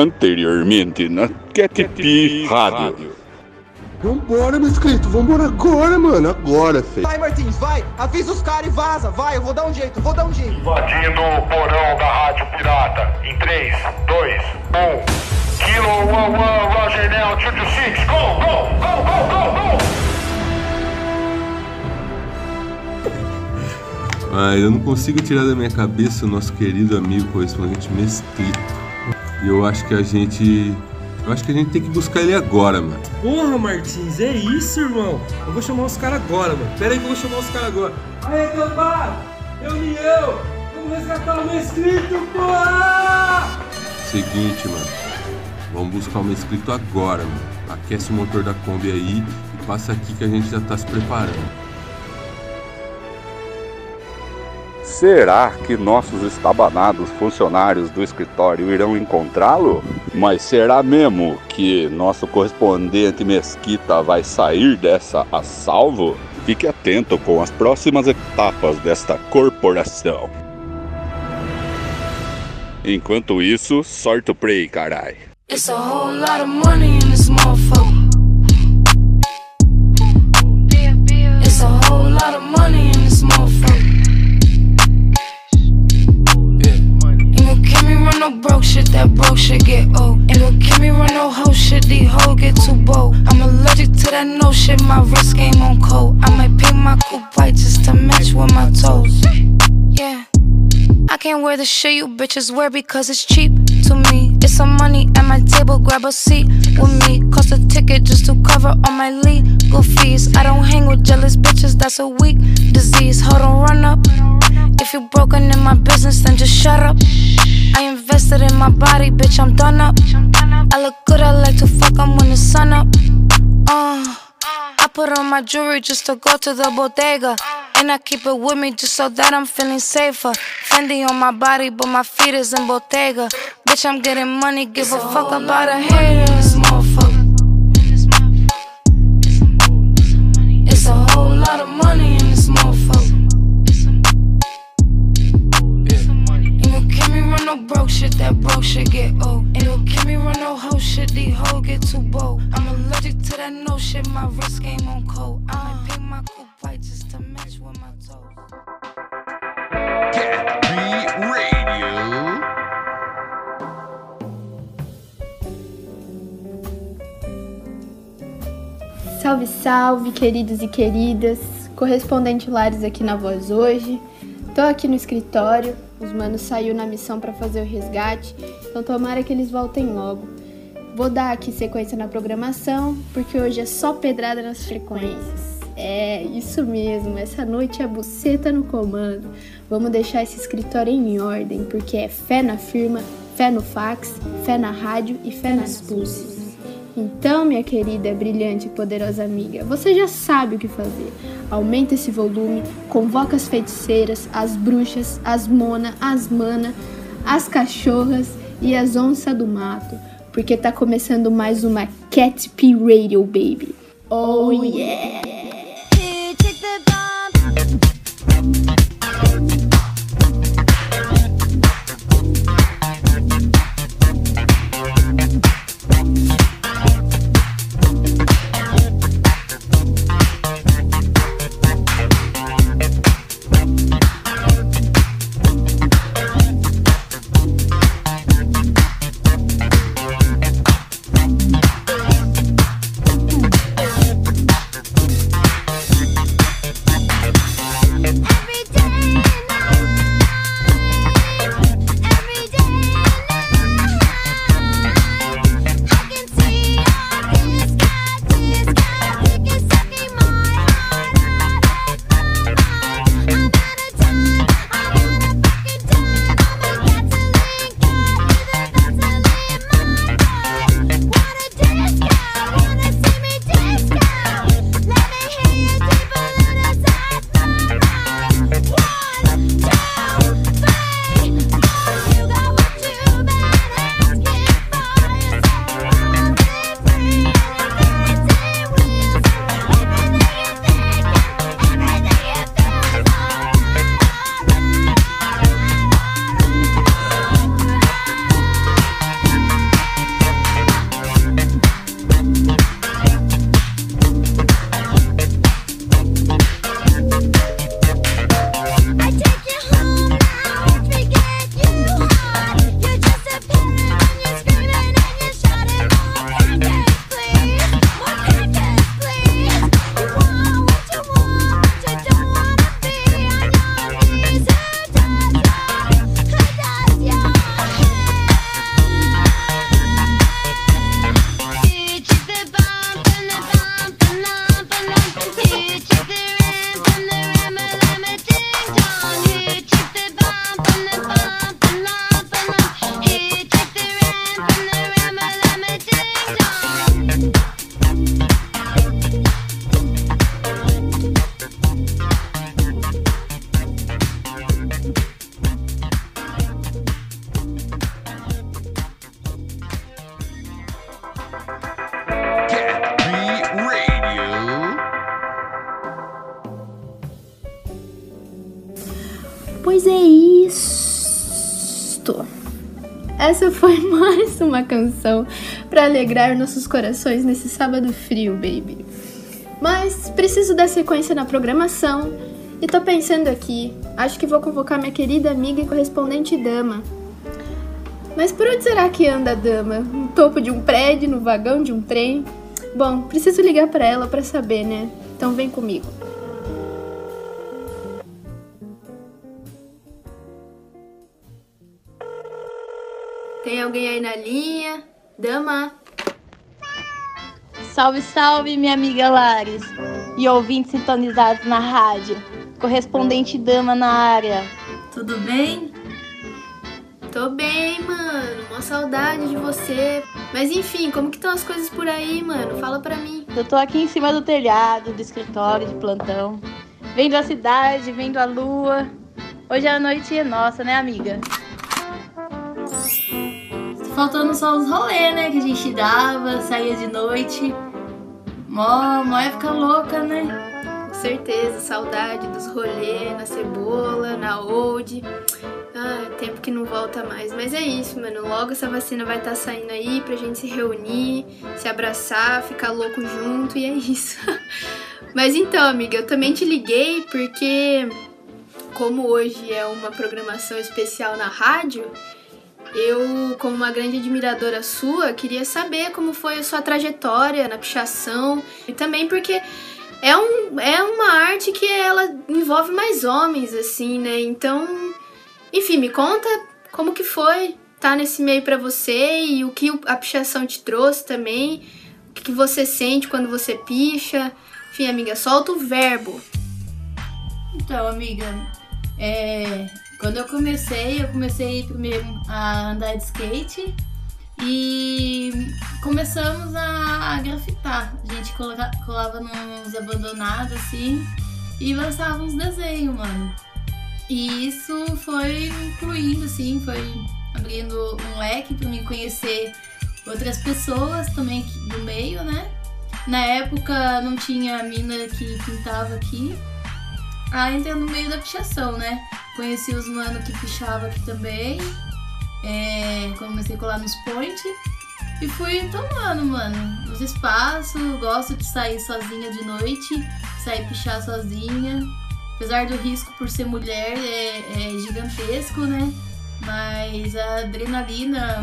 Anteriormente na Cat Rádio. Vambora, meu inscrito, vambora agora, mano, agora, feio. Vai, Martins, vai, avisa os caras e vaza, vai, eu vou dar um jeito, vou dar um jeito. Invadindo o porão da Rádio Pirata. Em 3, 2, 1. Kilo 11, Roger Nell, 226, go, go, go, go, go, go! Mas eu não consigo tirar da minha cabeça o nosso querido amigo correspondente Mesquito. E eu acho que a gente. Eu acho que a gente tem que buscar ele agora, mano. Porra, Martins, é isso, irmão. Eu vou chamar os caras agora, mano. Pera aí que eu vou chamar os caras agora. Aí, cambada! Reunião! Vamos resgatar o meu inscrito, porra! Seguinte, mano. Vamos buscar o Mesquito agora, mano. Aquece o motor da Kombi aí e passa aqui que a gente já tá se preparando. Será que nossos estabanados funcionários do escritório irão encontrá-lo? Mas será mesmo que nosso correspondente Mesquita vai sair dessa a salvo? Fique atento com as próximas etapas desta corporação. Enquanto isso, sorte o play, carai. It's a whole lot of money bold. I'm allergic to that no shit, my wrist game on cold. I might paint my coupe white just to match with my toes. Yeah. I can't wear the shit you bitches wear because it's cheap to me. It's some money at my table, grab a seat with me. Cost a ticket just to cover all my legal fees. I don't hang with jealous bitches, that's a weak disease. Hold on, run up. If you're broken in my business, then just shut up. I invested in my body, bitch, I'm done up. I look good, I like to fuck 'em when the sun up. Uh, I put on my jewelry just to go to the bodega. And I keep it with me just so that I'm feeling safer. Fendi on my body, but my feet is in Bottega. Bitch, I'm getting money, give a fuck about a hater this motherfucker. Salve, queridos e queridas. Correspondente Lares aqui na voz hoje. Tô aqui no escritório. Os manos saiu na missão para fazer o resgate, então tomara que eles voltem logo. Vou dar aqui sequência na programação, porque hoje é só pedrada nas frequências. É, isso mesmo, essa noite é buceta no comando. Vamos deixar esse escritório em ordem, porque é fé na firma, fé no fax, fé na rádio e fé nas pulses. Então, minha querida, brilhante e poderosa amiga, você já sabe o que fazer. Aumenta esse volume, convoca as feiticeiras, as bruxas, as mona, as mana, as cachorras e as onças do mato, porque tá começando mais uma Cat P Radio, baby. Oh yeah! Canção para alegrar nossos corações nesse sábado frio, baby. Mas preciso dar sequência na programação e tô pensando aqui, acho que vou convocar minha querida amiga e correspondente dama. Mas por onde será que anda a dama? No topo de um prédio, no vagão de um trem? Bom, preciso ligar para ela para saber, né? Então vem comigo. Tem alguém aí na linha? Dama? Salve, salve, minha amiga Lares. E ouvintes sintonizados na rádio. Correspondente dama na área. Tudo bem? Tô bem, mano. Uma saudade de você. Mas enfim, como que estão as coisas por aí, mano? Fala pra mim. Eu tô aqui em cima do telhado, do escritório, de plantão. Vendo a cidade, vendo a lua. Hoje a noite é nossa, né, amiga? Faltando só os rolês, né? Que a gente dava, saía de noite. Mó, mó época louca, né? Com certeza, saudade dos rolês na cebola, na old. Ah, tempo que não volta mais. Mas é isso, mano. Logo essa vacina vai estar tá saindo aí pra gente se reunir, se abraçar, ficar louco junto e é isso. Mas então, amiga, eu também te liguei porque, como hoje é uma programação especial na rádio, eu, como uma grande admiradora sua, queria saber como foi a sua trajetória na pichação e também porque é, um, é uma arte que ela envolve mais homens, assim, né? Então, enfim, me conta como que foi estar tá nesse meio para você e o que a pichação te trouxe também, o que você sente quando você picha. Enfim, amiga, solta o verbo. Então, amiga, é, quando eu comecei, eu comecei primeiro a andar de skate e começamos a, a grafitar. A gente colava, colava nos abandonados assim e lançava uns desenhos, mano. E isso foi incluindo, assim, foi abrindo um leque para mim conhecer outras pessoas também do meio, né? Na época não tinha mina que pintava aqui. Aí entrei no meio da pichação, né? Conheci os manos que pichava aqui também. É, comecei a colar nos point. E fui tomando, mano, os espaços. Gosto de sair sozinha de noite, sair pichar sozinha. Apesar do risco por ser mulher, é, é gigantesco, né? Mas a adrenalina,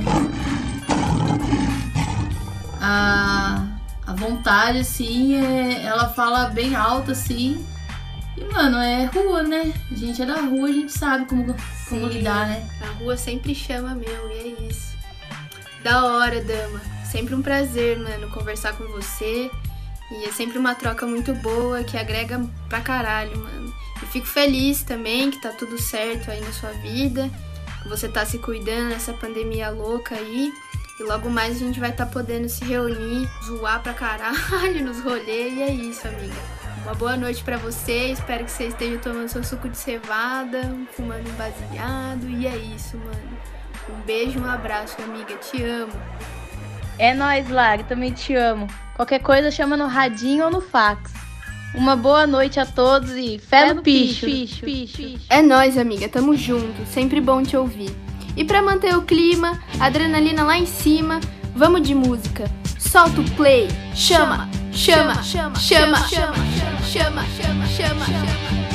a, a vontade, assim, é, ela fala bem alto, assim. E, mano, é rua, né? A gente é da rua, a gente sabe como, como lidar, né? A rua sempre chama mesmo, e é isso. Da hora, dama. Sempre um prazer, mano, conversar com você. E é sempre uma troca muito boa que agrega pra caralho, mano. E fico feliz também que tá tudo certo aí na sua vida, que você tá se cuidando nessa pandemia louca aí. E logo mais a gente vai estar tá podendo se reunir, zoar pra caralho nos rolês. E é isso, amiga. Uma boa noite para você. Espero que você esteja tomando seu suco de cevada, fumando um baseado. E é isso, mano. Um beijo, um abraço, amiga. Te amo. É nóis, Lari. Também te amo. Qualquer coisa chama no radinho ou no fax. Uma boa noite a todos e fé, no picho. picho, picho. É nóis, amiga. Tamo junto. Sempre bom te ouvir. E para manter o clima, adrenalina lá em cima, vamos de música. Solta o play. Chama, chama, chama, chama, chama, chama, chama, chama, chama.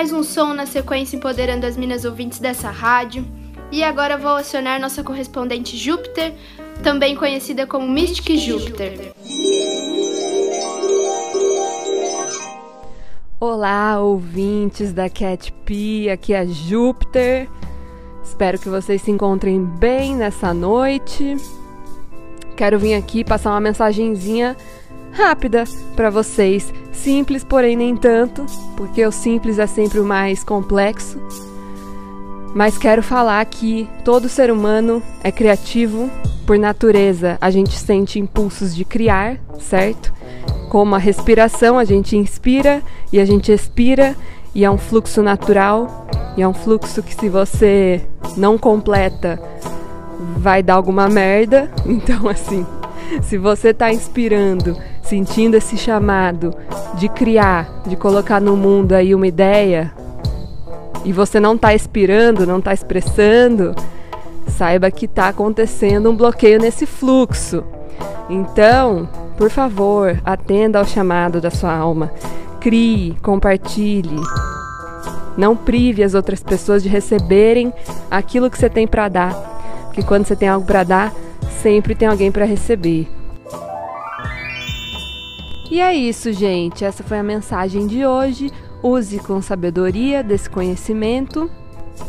Mais um som na sequência empoderando as minas ouvintes dessa rádio. E agora vou acionar nossa correspondente Júpiter, também conhecida como Mystic Júpiter. Olá, ouvintes da Cat P, aqui é Júpiter. Espero que vocês se encontrem bem nessa noite. Quero vir aqui passar uma mensagenzinha rápida para vocês, simples, porém nem tanto, porque o simples é sempre o mais complexo. Mas quero falar que todo ser humano é criativo por natureza. A gente sente impulsos de criar, certo? Como a respiração, a gente inspira e a gente expira, e é um fluxo natural, e é um fluxo que se você não completa, vai dar alguma merda. Então, assim, se você está inspirando, sentindo esse chamado de criar, de colocar no mundo aí uma ideia, e você não está expirando, não está expressando, saiba que está acontecendo um bloqueio nesse fluxo. Então, por favor, atenda ao chamado da sua alma. Crie, compartilhe. Não prive as outras pessoas de receberem aquilo que você tem para dar. Porque quando você tem algo para dar, sempre tem alguém para receber. E é isso, gente. Essa foi a mensagem de hoje. Use com sabedoria desse conhecimento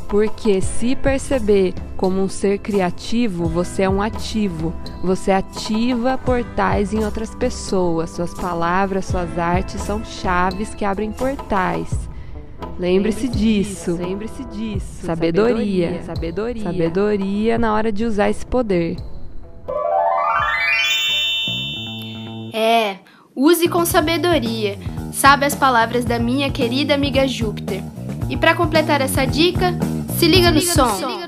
porque se perceber como um ser criativo, você é um ativo. Você ativa portais em outras pessoas. Suas palavras, suas artes são chaves que abrem portais. Lembre-se lembre disso. Lembre-se disso. Sabedoria. Sabedoria. Sabedoria na hora de usar esse poder. Use com sabedoria. Sabe as palavras da minha querida amiga Júpiter. E para completar essa dica, se liga, se liga no, som. No som.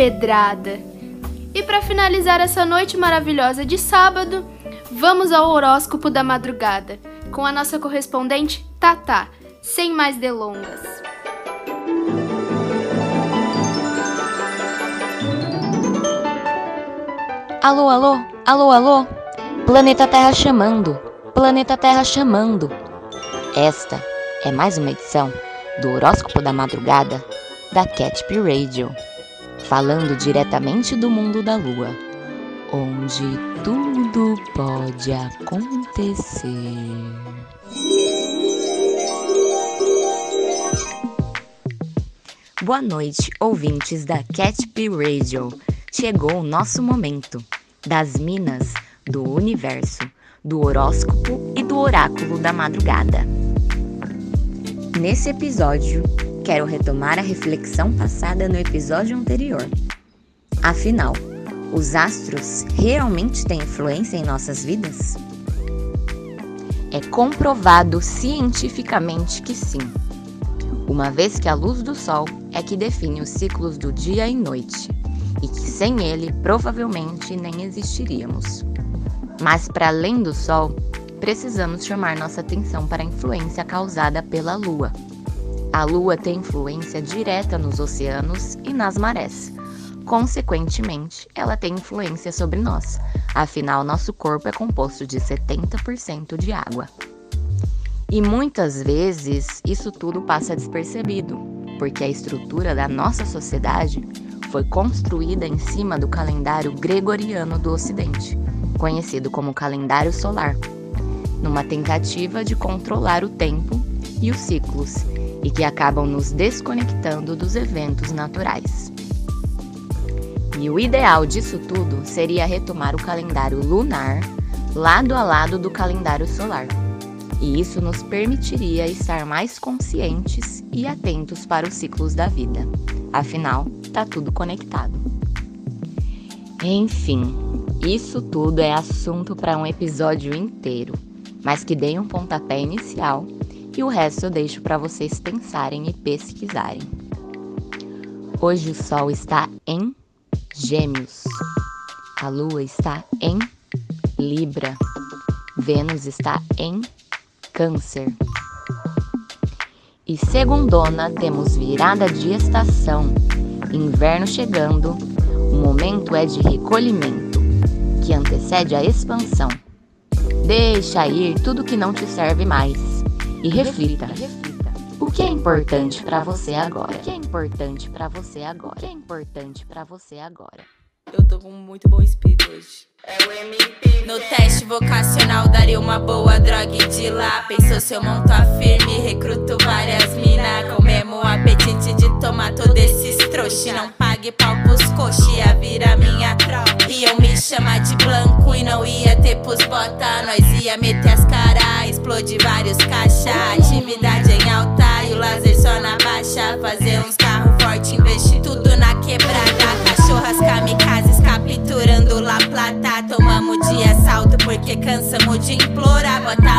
Pedrada. E para finalizar essa noite maravilhosa de sábado, vamos ao horóscopo da madrugada com a nossa correspondente Tata, sem mais delongas. Alô, alô, alô, alô. Planeta Terra chamando. Planeta Terra chamando. Esta é mais uma edição do Horóscopo da Madrugada da Cat Radio, falando diretamente do mundo da lua, onde tudo pode acontecer. Boa noite, ouvintes da Cat P Radio. Chegou o nosso momento das minas do universo, do horóscopo e do oráculo da madrugada. Nesse episódio, quero retomar a reflexão passada no episódio anterior. Afinal, os astros realmente têm influência em nossas vidas? É comprovado cientificamente que sim, uma vez que a luz do Sol é que define os ciclos do dia e noite, e que sem ele provavelmente nem existiríamos. Mas para além do Sol, precisamos chamar nossa atenção para a influência causada pela Lua. A Lua tem influência direta nos oceanos e nas marés. Consequentemente, ela tem influência sobre nós, afinal, nosso corpo é composto de 70% de água. E muitas vezes isso tudo passa despercebido, porque a estrutura da nossa sociedade foi construída em cima do calendário gregoriano do Ocidente, conhecido como calendário solar, numa tentativa de controlar o tempo e os ciclos, e que acabam nos desconectando dos eventos naturais. E o ideal disso tudo seria retomar o calendário lunar lado a lado do calendário solar. E isso nos permitiria estar mais conscientes e atentos para os ciclos da vida. Afinal, está tudo conectado. Enfim, isso tudo é assunto para um episódio inteiro, mas que dê um pontapé inicial e o resto eu deixo para vocês pensarem e pesquisarem. Hoje o Sol está em Gêmeos, a Lua está em Libra, Vênus está em Câncer. E segundona temos virada de estação, inverno chegando, o momento é de recolhimento, que antecede a expansão. Deixa ir tudo que não te serve mais e reflita. O que é importante para você agora? O que é importante para você agora? O que é importante para você agora? Eu tô com muito bom espírito hoje. No teste vocacional daria uma boa droga e de lá Pensou se eu monto a firme, recruto várias mina Com mesmo apetite de tomar todos esses trouxe Não pague pau pros coxi, ia vira minha tropa Iam me chamar de blanco e não ia ter pros bota Nós ia meter as caras, explodir vários caixa Atividade em alta e o laser só na baixa. Fazer uns carros fortes, investir tudo na quebrada. Cachorras kamikazes capturando La Plata. Tomamos de assalto porque cansamos de implorar. Bota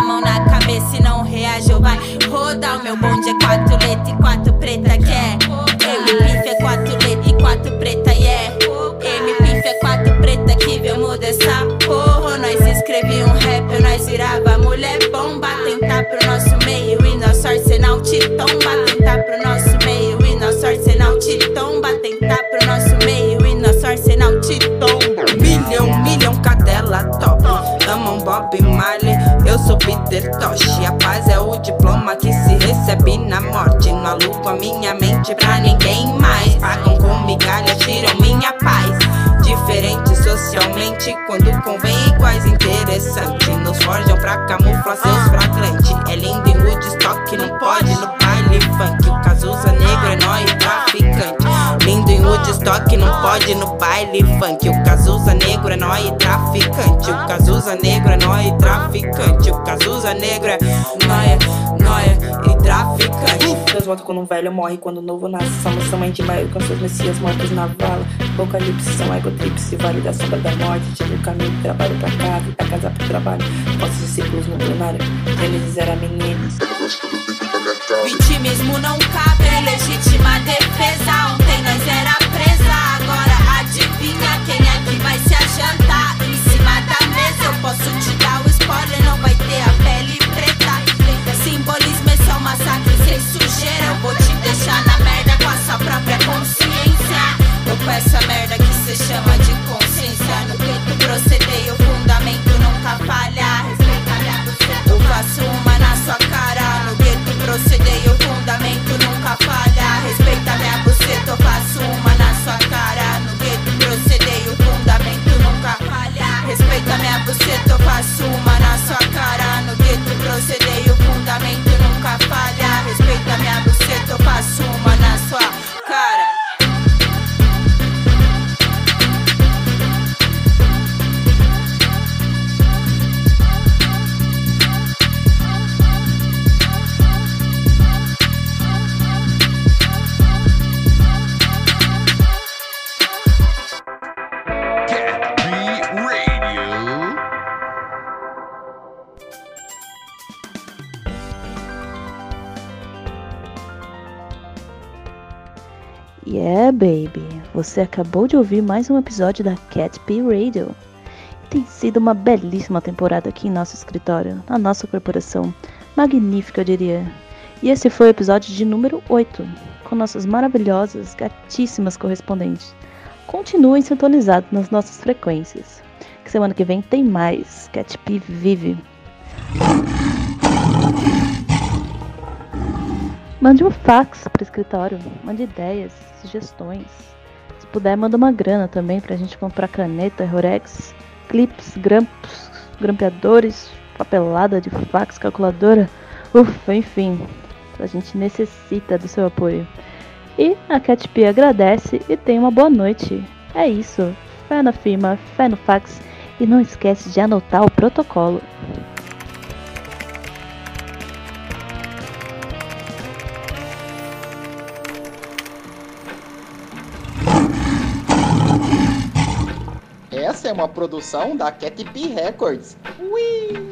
A paz é o diploma que se recebe na morte. Não alugo a minha mente pra ninguém mais. Pagam com migalha, tiram minha paz. Diferente socialmente, quando convém iguais Interessante, nos forjam pra camuflar seus flagrantes. É lindo em Woodstock, não pode no baile funk. O Cazuza negro é nóis, traficante Em Woodstock, não pode no baile funk O Cazuza negro é nóis, traficante O Cazuza negro é nóis, traficante O Cazuza negro é nóia, nóia e traficante Deus volta quando um velho morre, quando o novo nasce. Somos tamanho de maio com seus messias mortos na vala. Apocalipse são egotripse, vale da sombra da morte. Tira o caminho do trabalho pra casa e da casa pro trabalho. Nossos ciclos no plenário. Gênesis era menino. Vitimismo não cabe em legítima defesa. Ontem nós baby! Você acabou de ouvir mais um episódio da Cat P Radio. Tem sido uma belíssima temporada aqui em nosso escritório, na nossa corporação. Magnífica, eu diria. E esse foi o episódio de número 8, com nossas maravilhosas, gatíssimas correspondentes. Continuem sintonizados nas nossas frequências. Que semana que vem tem mais. Cat P vive. Mande um fax para escritório, mande ideias, sugestões. Se puder, manda uma grana também pra gente comprar caneta, Rorex, clips, grampos, grampeadores, papelada de fax, calculadora. Ufa, enfim, a gente necessita do seu apoio. E a CatP agradece e tem uma boa noite. É isso. Fé na firma, fé no fax e não esquece de anotar o protocolo. É uma produção da Cat P Records. Ui!